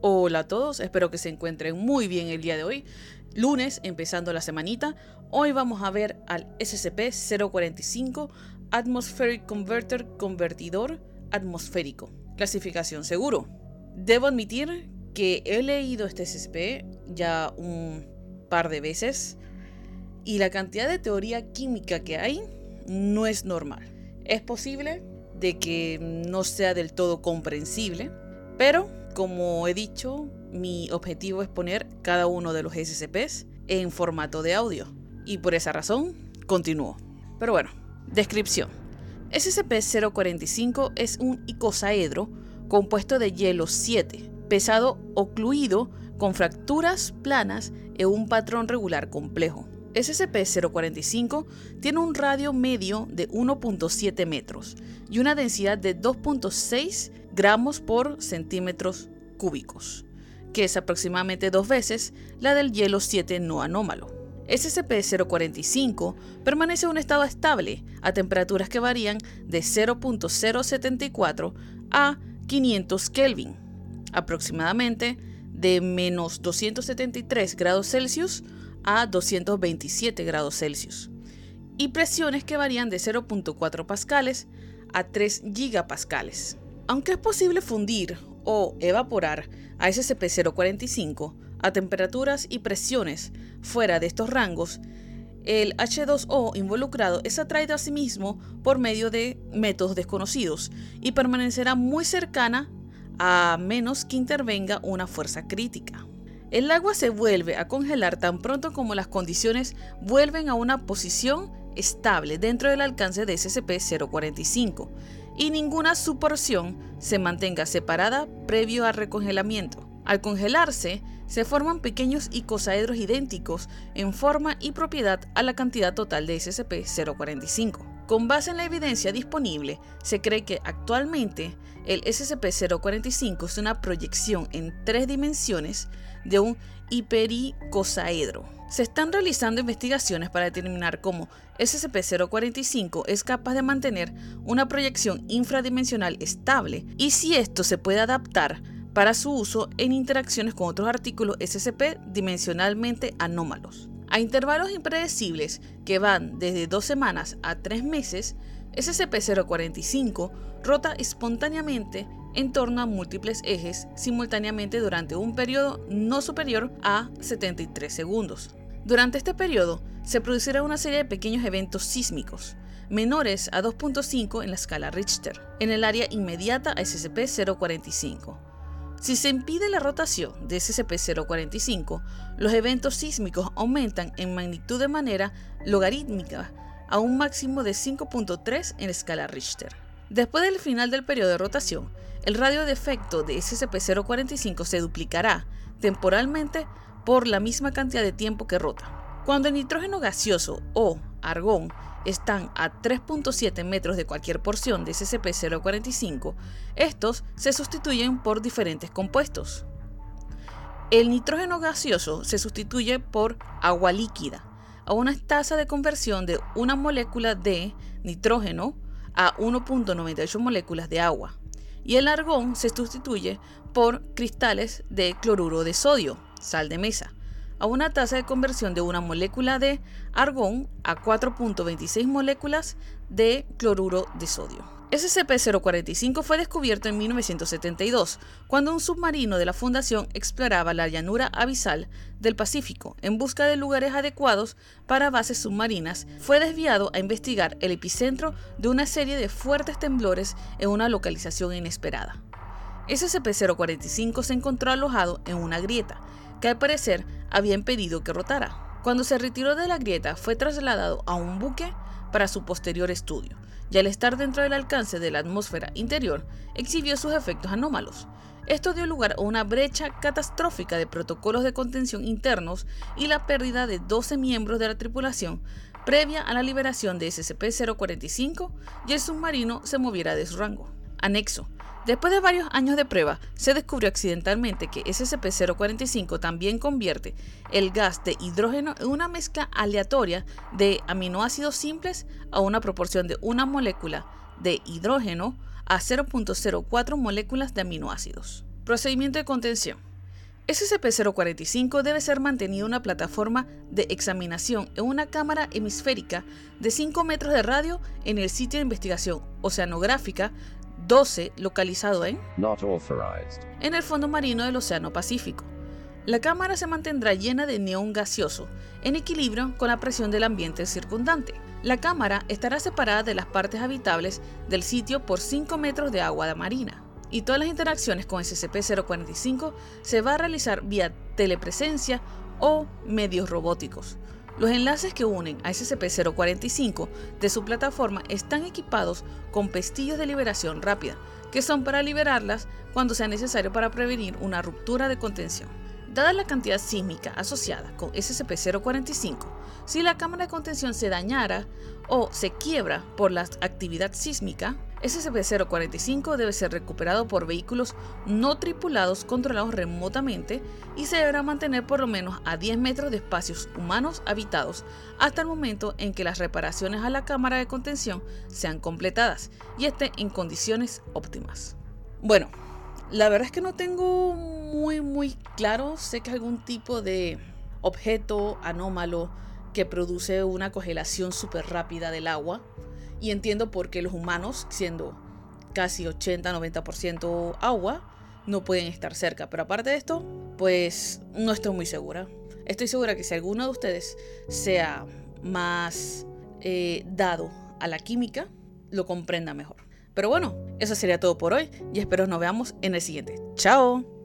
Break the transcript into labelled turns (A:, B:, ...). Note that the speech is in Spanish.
A: Hola a todos, espero que se encuentren muy bien el día de hoy. Lunes, empezando la semanita, hoy vamos a ver al SCP-045 Atmospheric Converter Convertidor Atmosférico. Clasificación seguro. Debo admitir que he leído este SCP ya un par de veces y la cantidad de teoría química que hay no es normal. Es posible de que no sea del todo comprensible, pero como he dicho, mi objetivo es poner cada uno de los SCPs en formato de audio y por esa razón continúo. Pero bueno, descripción. SCP-045 es un icosaedro compuesto de hielo 7, pesado ocluido con fracturas planas en un patrón regular complejo. SCP-045 tiene un radio medio de 1.7 metros y una densidad de 2.6 gramos por centímetros cúbicos, que es aproximadamente dos veces la del hielo 7 no anómalo. SCP-045 permanece en un estado estable a temperaturas que varían de 0.074 a 500 Kelvin, aproximadamente de menos 273 grados Celsius a 227 grados Celsius, y presiones que varían de 0.4 pascales a 3 gigapascales. Aunque es posible fundir o evaporar a SCP-045 a temperaturas y presiones fuera de estos rangos, el H2O involucrado es atraído a sí mismo por medio de métodos desconocidos y permanecerá muy cercana a menos que intervenga una fuerza crítica. El agua se vuelve a congelar tan pronto como las condiciones vuelven a una posición estable dentro del alcance de SCP-045 y ninguna porción se mantenga separada previo al recongelamiento. Al congelarse, se forman pequeños icosaedros idénticos en forma y propiedad a la cantidad total de SCP-045. Con base en la evidencia disponible, se cree que actualmente el SCP-045 es una proyección en tres dimensiones de un hipericosaedro. Se están realizando investigaciones para determinar cómo SCP-045 es capaz de mantener una proyección infradimensional estable y si esto se puede adaptar para su uso en interacciones con otros artículos SCP dimensionalmente anómalos. A intervalos impredecibles que van desde dos semanas a tres meses, SCP-045 rota espontáneamente en torno a múltiples ejes simultáneamente durante un periodo no superior a 73 segundos. Durante este periodo se producirá una serie de pequeños eventos sísmicos, menores a 2.5 en la escala Richter, en el área inmediata a SCP-045. Si se impide la rotación de SCP-045, los eventos sísmicos aumentan en magnitud de manera logarítmica a un máximo de 5.3 en la escala Richter. Después del final del periodo de rotación, el radio de efecto de SCP-045 se duplicará temporalmente por la misma cantidad de tiempo que rota. Cuando el nitrógeno gaseoso o argón están a 3.7 metros de cualquier porción de SCP-045, estos se sustituyen por diferentes compuestos. El nitrógeno gaseoso se sustituye por agua líquida, a una tasa de conversión de una molécula de nitrógeno a 1.98 moléculas de agua, y el argón se sustituye por cristales de cloruro de sodio, sal de mesa, a una tasa de conversión de una molécula de argón a 4.26 moléculas de cloruro de sodio. SCP-045 fue descubierto en 1972, cuando un submarino de la Fundación exploraba la llanura abisal del Pacífico en busca de lugares adecuados para bases submarinas. Fue desviado a investigar el epicentro de una serie de fuertes temblores en una localización inesperada. SCP-045 se encontró alojado en una grieta, que al parecer había impedido que rotara. Cuando se retiró de la grieta, fue trasladado a un buque para su posterior estudio y al estar dentro del alcance de la atmósfera interior, exhibió sus efectos anómalos. Esto dio lugar a una brecha catastrófica de protocolos de contención internos y la pérdida de 12 miembros de la tripulación previa a la liberación de SCP-045 y el submarino se moviera de su rango. Anexo. Después de varios años de prueba, se descubrió accidentalmente que SCP-045 también convierte el gas de hidrógeno en una mezcla aleatoria de aminoácidos simples a una proporción de una molécula de hidrógeno a 0.04 moléculas de aminoácidos. Procedimiento de contención. SCP-045 debe ser mantenido en una plataforma de examinación en una cámara hemisférica de 5 metros de radio en el sitio de investigación oceanográfica 12 localizado en en el fondo marino del Océano Pacífico. La cámara se mantendrá llena de neón gaseoso, en equilibrio con la presión del ambiente circundante. La cámara estará separada de las partes habitables del sitio por 5 metros de agua de marina y todas las interacciones con SCP-045 se va a realizar vía telepresencia o medios robóticos. Los enlaces que unen a SCP-045 de su plataforma están equipados con pestillos de liberación rápida, que son para liberarlas cuando sea necesario para prevenir una ruptura de contención. Dada la cantidad sísmica asociada con SCP-045, si la cámara de contención se dañara o se quiebra por la actividad sísmica, SCP-045 debe ser recuperado por vehículos no tripulados controlados remotamente y se deberá mantener por lo menos a 10 metros de espacios humanos habitados hasta el momento en que las reparaciones a la cámara de contención sean completadas y esté en condiciones óptimas. Bueno, la verdad es que no tengo muy muy claro, sé que algún tipo de objeto anómalo que produce una congelación súper rápida del agua y entiendo por qué los humanos, siendo casi 80-90% agua, no pueden estar cerca. Pero aparte de esto, pues no estoy muy segura. Estoy segura que si alguno de ustedes sea más eh, dado a la química, lo comprenda mejor. Pero bueno, eso sería todo por hoy y espero nos veamos en el siguiente. ¡Chao!